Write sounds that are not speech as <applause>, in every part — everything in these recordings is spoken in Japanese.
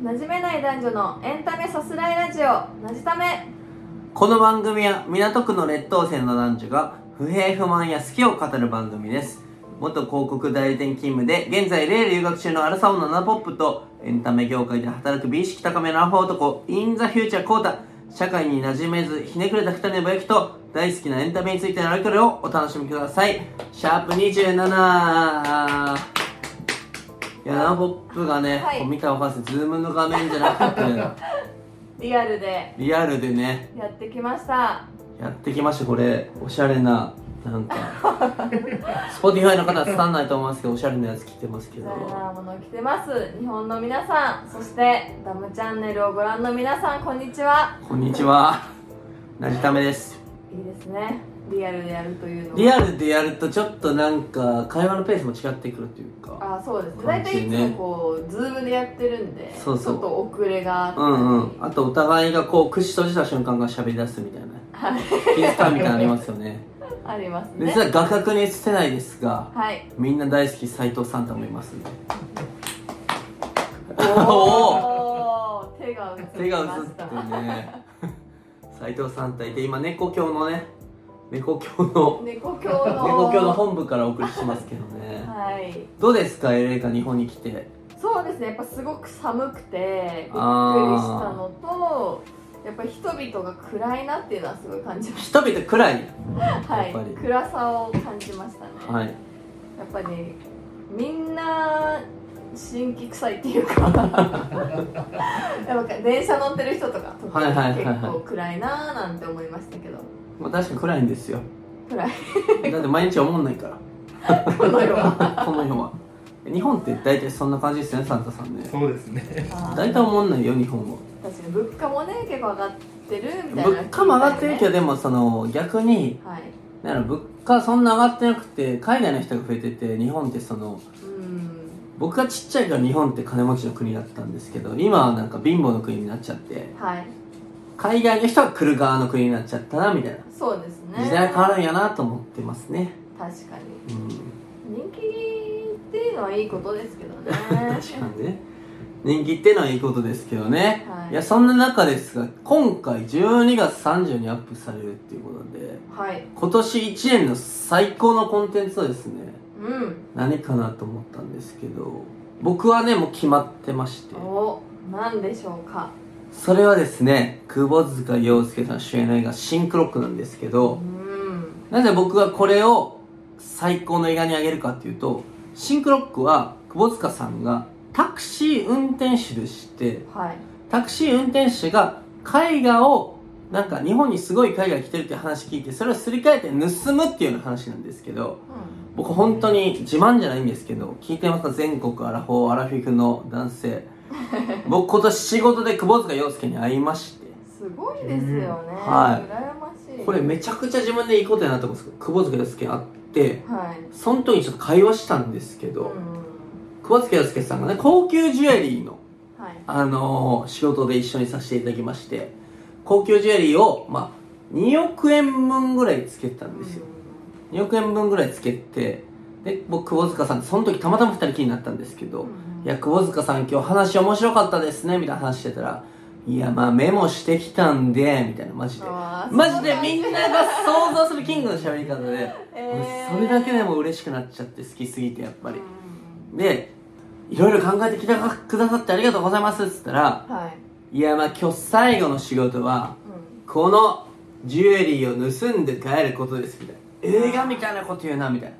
馴染めない男女のエンタメさすらいラジオなじため。この番組は港区の劣等生の男女が不平不満や好きを語る番組です。元広告代理店勤務で現在レール留学中のアラサオのナナポップとエンタメ業界で働く美意識高めのアホ男インザフューチャーコータ社会に馴染めずひねくれた二人のぼやきと大好きなエンタメについてのあれこれをお楽しみください。シャープ27いやナナポップがね、はい。見たら分かるんズームの画面じゃなくて <laughs> リアルで。リアルでねやってきました。やってきました。これおしゃれななんか <laughs> Spotify の方は伝わんないと思いますけどおしゃれなやつ着てますけデどザイナーものを着てます。日本の皆さんそしてダムチャンネルをご覧の皆さんこんにちは。こんにちは。なじためです。いいですねリアルでやるというのリアルでやるとちょっとなんか会話のペースも違ってくるというか。あそうですね。大体いつもこうズームでやってるんでそうそう。ちょっと遅れがうんうん。あとお互いがこう口閉じた瞬間が喋り出すみたいな。はい。気遣いみたいなのありますよね。<laughs> ありますね。実は画角に映せないですがはい。みんな大好き斎藤サンタもいますんで。おー。<laughs> 手が映って手が映ましったてね。<laughs> 斎藤サンタいて今猫教のね猫教の猫教の。猫教の本部からお送りしてますけどね。はい。どうですかエレカ日本に来て？そうですねやっぱすごく寒くてびっくりしたあのとやっぱり人々が暗いなっていうのはすごい感じまし人々暗い？た <laughs> はい。やっぱり。暗さを感じましたね、はい。やっぱりみんな新規臭いっていうか。<laughs> やっぱ電車乗ってる人とか結構暗いなーなんて思いましたけどまあ確かに暗いんですよ。暗い。だって毎日思んないから。この世は。<laughs> この世は。日本って大体そんな感じですよねサンタさんね。そうですね。大体思んないよ日本は。確かに物価もね結構上がってるみたいな。物価も上がってるけどどでもその逆にはい。だから物価そんな上がってなくて海外の人が増えてて日本ってそのうん。僕がちっちゃいから日本って金持ちの国だったんですけど今はなんか貧乏の国になっちゃって。はい海外の人が来る側の国になっちゃったなみたいな。そうですね。時代変わるんやなと思ってますね。確かに。うん。人気っていうのはいいことですけどね。<laughs> 確かにね。人気っていうのはいいことですけどね、はい。い、やそんな中ですが今回12月30にアップされるっていうことではい。今年1年の最高のコンテンツはですねうん。何かなと思ったんですけど僕はねもう決まってまして。お何でしょうかそれはですね窪塚洋介さん主演の映画「シンクロック」なんですけどうん。なぜ僕がこれを最高の映画にあげるかっていうとシンクロックは窪塚さんがタクシー運転手でしてはい。タクシー運転手が絵画をなんか日本にすごい絵画が来てるって話聞いてそれをすり替えて盗むっていうような話なんですけど僕本当に自慢じゃないんですけど聞いてますか？全国アラフォーアラフィフの男性 <laughs> 僕今年仕事で窪塚洋介に会いまして。すごいですよね、はい。羨ましい。これめちゃくちゃ自分でいいことやなと思うんですけど窪塚洋介に会ってはい。その時にちょっと会話したんですけど、うん窪塚洋介さんがね高級ジュエリーのはい。あのー仕事で一緒にさせていただきまして高級ジュエリーを、まあ、2億円分ぐらいつけてたんですよ、2億円分ぐらいつけてで僕窪塚さんその時たまたま2人きりになったんですけど、うんいや窪塚さん今日話面白かったですねみたいな話してたらいやまあメモしてきたんでみたいなマジで。マジでみんなが想像するキングの喋り方で、<laughs> えー。それだけでも嬉しくなっちゃって好きすぎてやっぱり。うんでいろいろ考えてきてくださってありがとうございますっつったらはい、いやまあ今日最後の仕事はうこのジュエリーを盗んで帰ることですみたいな。映画みたいなこと言うなみたいな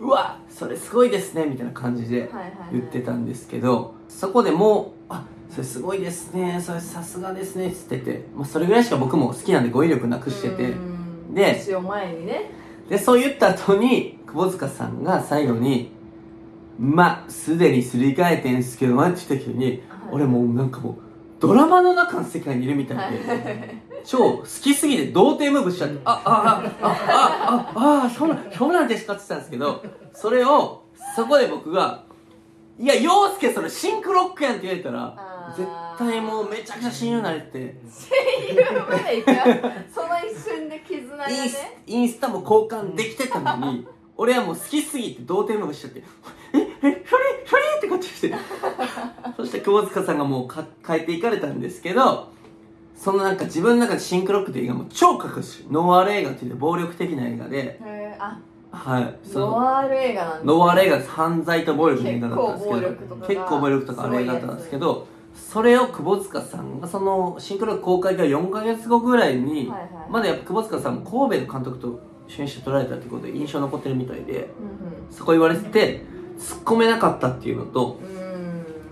うわそれすごいですねみたいな感じで言ってたんですけどそこでもうあそれすごいですねそれさすがですねっつってて、まあ、それぐらいしか僕も好きなんで語彙力なくしててうん。で前にね。でそう言った後に窪塚さんが最後に「まあすでにすり替えてんすけどな」って言った時にはい。俺もうなんかもうドラマの中の世界にいるみたいで超好きすぎて童貞ムーブしちゃって「あああああああそうなんそうなんですか」って言ってたんですけどそれをそこで僕が「いや陽介それシンクロックやん」って言われたら絶対もうめちゃくちゃ親友になれて。親友までいくその一瞬で絆がね。インスインスタも交換できてたのに俺はもう好きすぎて童貞ムーブしちゃって「ええフリフリ!」ってこっちして。そして窪塚さんがもうか変えていかれたんですけどそのなんか自分の中でシンクロックっていう映画も超隠し。ノワール映画っていう暴力的な映画で。へーあ。はい。そのノワール映画なんですノワール映画です犯罪と暴力の映画だったんですけど。結構暴力とかが。結構暴力とかある映画だったんですけどそれを窪塚さんがそのシンクロ公開から4か月後ぐらいに、はいはい。まだやっぱ窪塚さんも神戸の監督と主演して撮られたってことで印象残ってるみたいでうんそこ言われてて突っ込めなかったっていうのとうん。うん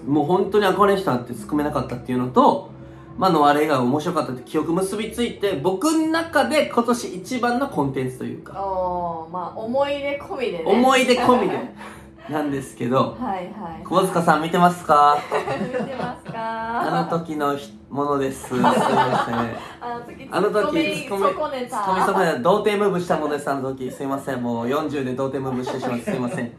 もう本当に憧れの人だって突っ込めなかったっていうのとまあノワール映画が面白かったって記憶結びついて僕の中で今年一番のコンテンツというかおーまあ思い出込みでね思い出込みで <laughs> なんですけどはいはい窪塚さん見てますか？見てますか？あの時のひものです。すみません。<laughs> あの時ツッコミツッコミ損ねたツッコミ童貞ムーブしたものです、あの時。すいません。もう40で童貞ムーブしてしまってすいません。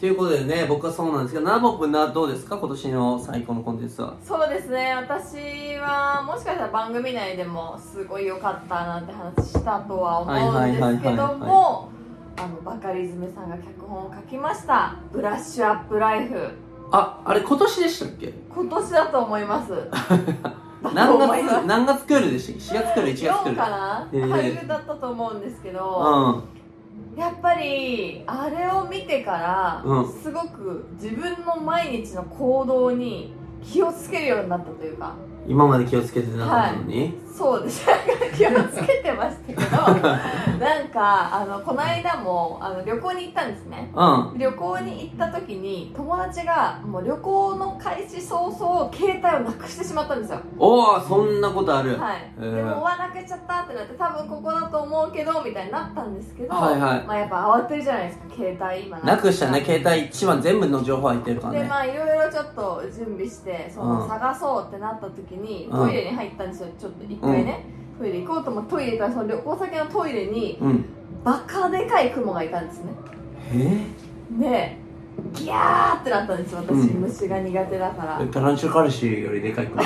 ということでね、僕はそうなんですけど、ナボ君などうですか？今年の最高のコンテンツは。そうですね。私はもしかしたら番組内でもすごい良かったなんて話したとは思うんですけどもあのバカリズムさんが脚本を書きました「ブラッシュアップライフ。あ、あれ今年でしたっけ」今年だと思います。<laughs> 何月、何月クールでしたっけ ?4 月クール、1月クー4ル。かな？えー。春だったと思うんですけど、うん。やっぱりあれを見てから、うん。すごく自分の毎日の行動に気をつけるようになったというか。今まで気をつけてなかったのに？そうです。<laughs> 気をつけてましたけど <laughs> なんかあのこの間もあの旅行に行ったんですね。うん。旅行に行った時に友達がもう旅行の開始早々携帯をなくしてしまったんですよ。おお、そんなことある。はい、へー。でもうわなくしちゃったってなって多分ここだと思うけどみたいになったんですけど、はいはい。まあ、やっぱ慌てるじゃないですか携帯今なくしたね、携帯一番全部の情報入ってるからね。でまあいろいろちょっと準備してその、うん。探そうってなった時にうん。トイレに入ったんですよ。ちょっと一回ね、トイレ行こうと思ってトイレ行ったらその旅行先のトイレにうん。バカでかいクモがいたんですね。え？でギャーってなったんですよ私、うん。虫が苦手だから。ー、タランチュラ彼氏よりでかい子。<laughs> い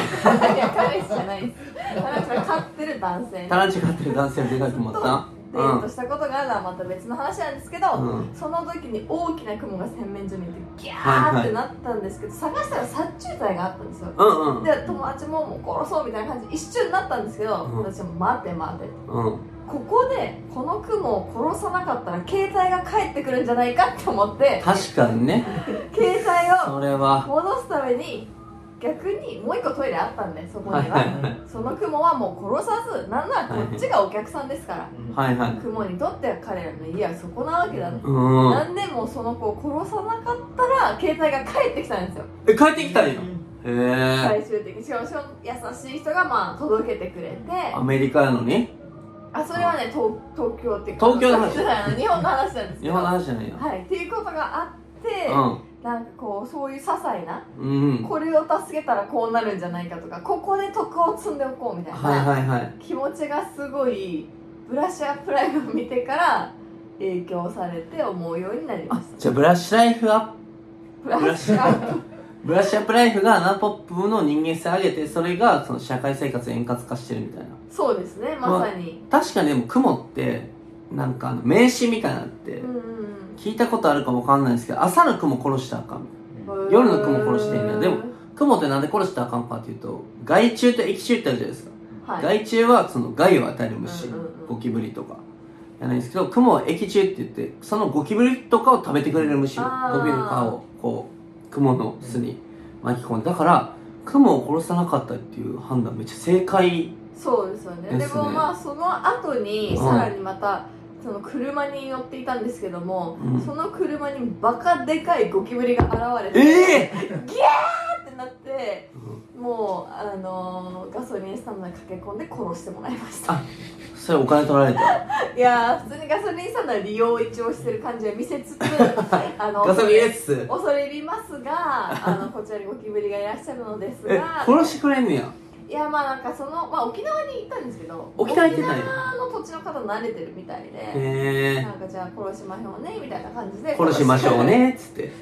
や彼氏じゃないです。彼氏は飼ってる男性タランチュ飼ってる男性よりでかい子もあったデートしたことがあるのはまた別の話なんですけど、うん。その時に大きな雲が洗面所にいてギャはい。はいーってなったんですけど、探したら殺虫剤があったんですよ、うんうん。で友達ももう殺そうみたいな感じで一瞬になったんですけど、うん。私も待て待てうん。ここでこの雲を殺さなかったら携帯が返ってくるんじゃないかって思って確かにね。<laughs> 携帯を戻すために逆にもう一個トイレあったんでそこには、はいはいはい。その雲はもう殺さずなんならこっちがお客さんですから、はいはい。雲にとっては彼らの家はそこなわけだ、うん。なんでもその子を殺さなかったら携帯が返ってきたんですよ。え帰ってきたんや？へえ。最終的にしかも優しい人がまあ届けてくれて。アメリカやのに？あそれはね東東京っていうか東京の話。じゃない日本の話なんですけど。日本の話じゃないよ。はいっていうことがあって、なんかこうそういう些細なうん。うんこれを助けたらこうなるんじゃないかとかここで徳を積んでおこうみたいな、はいはいはい。気持ちがすごいブラッシュアップライフを見てから影響されて思うようになりまあした。じゃあブラッシュライフアップ。ブラッシュアップ。<laughs> ブラッシュアップライフがナポップの人間性上げてそれがその社会生活円滑化してるみたいな。そうですねまさに、確かにでも雲ってなんかあの名詞みたいなのってうんうん聞いたことあるかわかんないですけど朝の雲殺したらあかん。うん夜の雲殺してんねでも雲ってなんで殺したらあかんかっていうと害虫と益虫ってあるじゃないですか、はい、害虫はその害を与える虫、うんうんうん。ゴキブリとか。やないんですけど雲は益虫って言ってそのゴキブリとかを食べてくれる虫。ゴキブリの皮をこう雲の巣に巻き込んで。だから雲を殺さなかったっていう判断めっちゃ正解そうですよね。でね。ですもまあその後にうん。さらにまた、その車に乗っていたんですけども、うん。その車にバカでかいゴキブリが現れてええ！ってなってもうあのーガソリンスタンドに駆け込んで殺してもらいました。あそれお金取られた？<laughs> いやー普通にガソリンスタンドは利用一応してる感じは見せつつ <laughs> あのガソリンです恐れ入りますがあのこちらにゴキブリがいらっしゃるのですえが殺してくれんねやいやまあなんかその、まあ、沖縄に行ったんですけど沖縄行ってた沖縄の土地の方慣れてるみたいでへなんかじゃあ殺しましょうねみたいな感じでえ殺しましょうねっつって。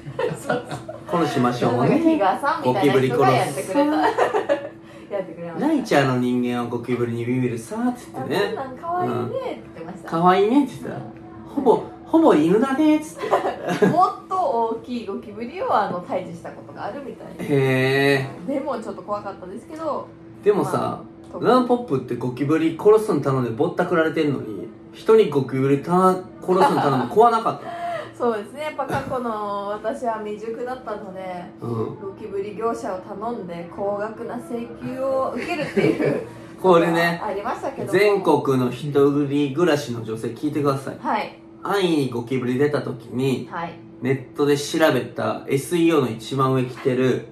殺しましょうなんか日ね賀さんみたいな人がやってくれた。<laughs> やってくれました。ナイチャーの人間はゴキブリにビビるさっつってね。なん可愛いねって言ってました、可愛いねって言ってたほぼほぼ犬だねっつって。<laughs> もっと大きいゴキブリをあの退治したことがあるみたいへえでもちょっと怖かったですけどでもさ、まあランポップってゴキブリ殺すの頼んでぼったくられてんのに人にゴキブリた殺すの頼んで怖なかった？<laughs> そうですね。やっぱ過去の私は未熟だったのでうん。ゴキブリ業者を頼んで高額な請求を受けるっていう <laughs> これねありましたけども。全国の一人暮らしの女性聞いてください。はい。安易にゴキブリ出た時にはい。ネットで調べた SEO の一番上来てる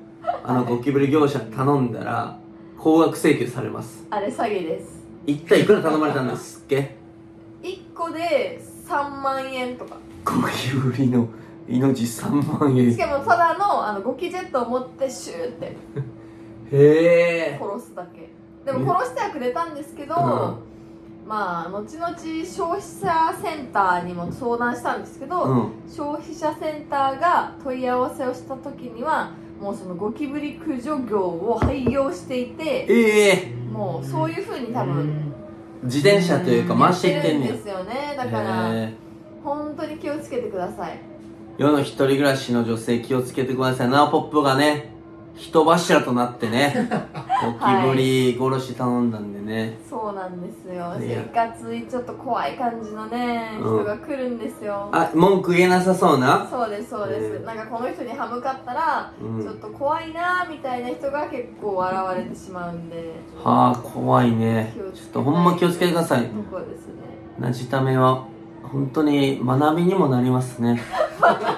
あのゴキブリ業者に頼んだら高額請求されます。あれ詐欺です。一体いくら頼まれたんですっけ？1個で3万円とか。ゴキブリの命3万円。しかもただのあのゴキジェットを持ってシューって。<laughs> へえ。殺すだけ。でも殺してはくれたんですけど、まあ後々消費者センターにも相談したんですけど、うん。消費者センターが問い合わせをした時にはもうそのゴキブリ駆除業を廃業していてええ。もうそういうふうに多分自転車というか回していってんね。んですよね。だからへえ。本当に気をつけてください。世の一人暮らしの女性気をつけてください。ナオポップがね人柱となってね <laughs> ゴキブリ殺し頼んだんでね、そうなんですよ。いや。いかついちょっと怖い感じのねうん。人が来るんですよ、あ文句言えなさそうな？そうですそうです、えー。なんかこの人に歯向かったら、うん。ちょっと怖いなみたいな人が結構現れてしまうんで。はあ怖いね。ちょっとほんま気をつけてください。とこですね？なじためは本当に学びにもなりますね <laughs>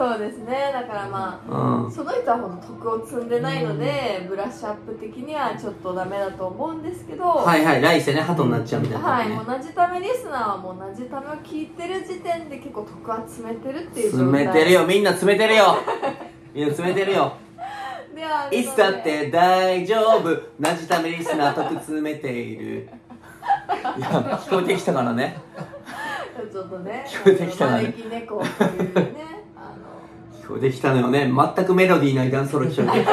そうですね。だからまうん。あその人はほんと徳を積んでないので、ブラッシュアップ的にはちょっとダメだと思うんですけどはいはい来世ね鳩になっちゃうみたいなはい、ねもうなじためリスナーはもうなじためを聞いてる時点で結構徳は詰めてるっていう状態。詰めてるよみんな詰めてるよ。みんな詰めてるよ。<laughs> ではいつだって大丈夫。なじためリスナー得詰めている。<laughs> いや聞こえてきたからね。ちょっとね聞こえてきたな招き猫というねあ聞こえてきたのよね。全くメロディーないダンスソロ聞こえ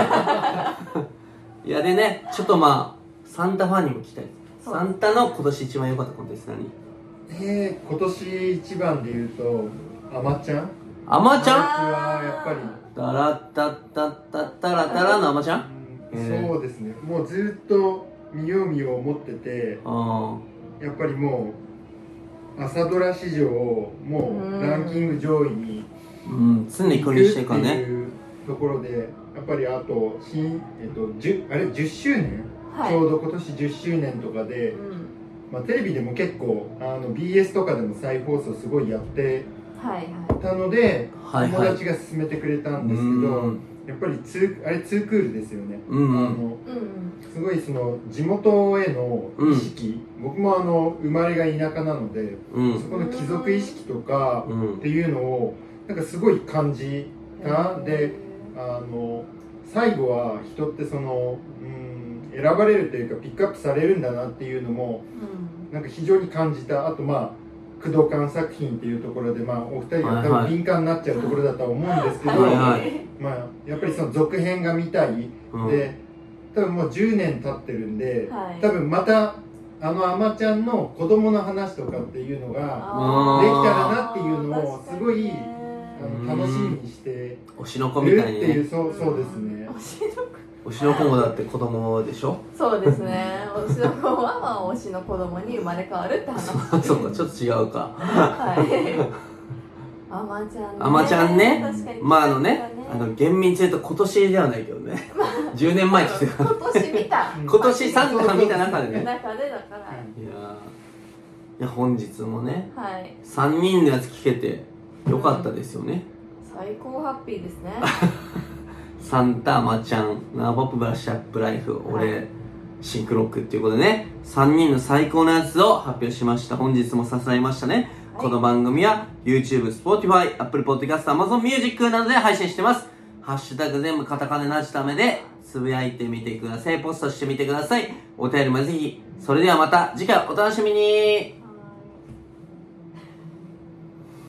ていやでねちょっとまあサンタファンにも聞きたい。サンタの今年一番良かったコンテンツ何？えー、今年一番で言うとあまちゃん？あまちゃん？僕はやっぱり。タラッタッタッタッタラタラのあまちゃん？うん。そうですね。もうずっと見よう見よう思ってて。あやっぱりもう朝ドラ史上もうランキング上位にあうん常に行く国してっていうところでやっぱりあと新、えっと、10あれ10周年、はい。ちょうど今年10周年とかで、うん。まあ、テレビでも結構あの BS とかでも再放送すごいやってはいはい。たので、はいはい。友達が勧めてくれたんですけど、うんやっぱりツーあれツークールですよね、うんうん。あのうんうん。すごいその地元への意識、僕もあの生まれが田舎なので、うん。そこの帰属意識とかうん。っていうのをなんかすごい感じた、であの最後は人ってその、うん、選ばれるというかピックアップされるんだなっていうのもうん。なんか非常に感じた。あとまあ工藤館作品っていうところで、まあ、お二人が多分敏感になっちゃうところだとは思うんですけど、はいはい。まあ、やっぱりその続編が見たい、うん。で多分もう10年経ってるんで、はい。多分またあのあまちゃんの子供の話とかっていうのができたらなっていうのをすごいねあの楽しみにして推しの子るみたいにっていうねそうそうですね。推しの子。推しの子もだって子供でしょ？そうですね。推しの子はまあ推しの子供に生まれ変わるって話。そうかちょっと違うか。はい。あまちゃんね。あまちゃんね。確かに。まああのねあの厳密に言うと今年ではないけどね。10年前にしてた。今年見た。今年サンタが見た中でね。中でだから。いやー。いや本日もねはい。3人のやつ聞けてよかったですよね。最高ハッピーですね。<laughs> サンタまちゃんナーボップブラッシュアップライフ俺、はい。シンクロックっていうことでね。3人の最高のやつを発表しました。本日も支えましたね、はい。この番組は YouTube、Spotify、Apple Podcast、Amazon Music などで配信してます。ハッシュタグ全部カタカナなしためでつぶやいてみてください。ポストしてみてください。お便りもぜひ。それではまた次回お楽しみに